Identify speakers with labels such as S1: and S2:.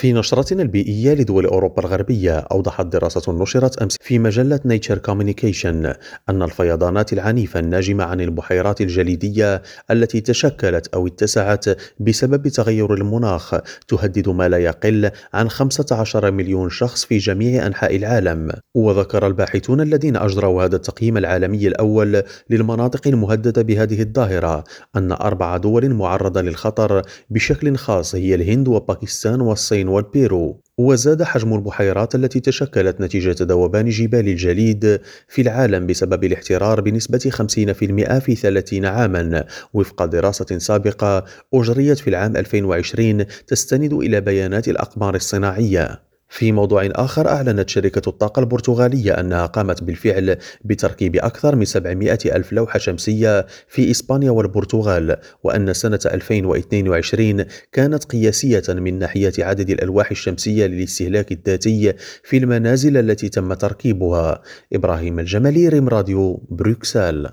S1: في نشرتنا البيئية لدول أوروبا الغربية أوضحت دراسة نشرت أمس في مجلة نيتشر كوميونيكيشن أن الفيضانات العنيفة الناجمة عن البحيرات الجليدية التي تشكلت أو اتسعت بسبب تغير المناخ تهدد ما لا يقل عن 15 مليون شخص في جميع أنحاء العالم. وذكر الباحثون الذين أجروا هذا التقييم العالمي الأول للمناطق المهددة بهذه الظاهرة أن أربع دول معرضة للخطر بشكل خاص هي الهند وباكستان والصين والبيرو وزاد حجم البحيرات التي تشكلت نتيجة ذوبان جبال الجليد في العالم بسبب الاحترار بنسبة 50% في 30 عاما. وفق دراسة سابقة أجريت في العام 2020 تستند إلى بيانات الأقمار الصناعية. في موضوع آخر أعلنت شركة الطاقة البرتغالية أنها قامت بالفعل بتركيب أكثر من 700 ألف لوحة شمسية في إسبانيا والبرتغال وأن سنة 2022 كانت قياسية من ناحية عدد الألواح الشمسية للاستهلاك الذاتي في المنازل التي تم تركيبها. إبراهيم الجمالي ريم راديو بروكسل.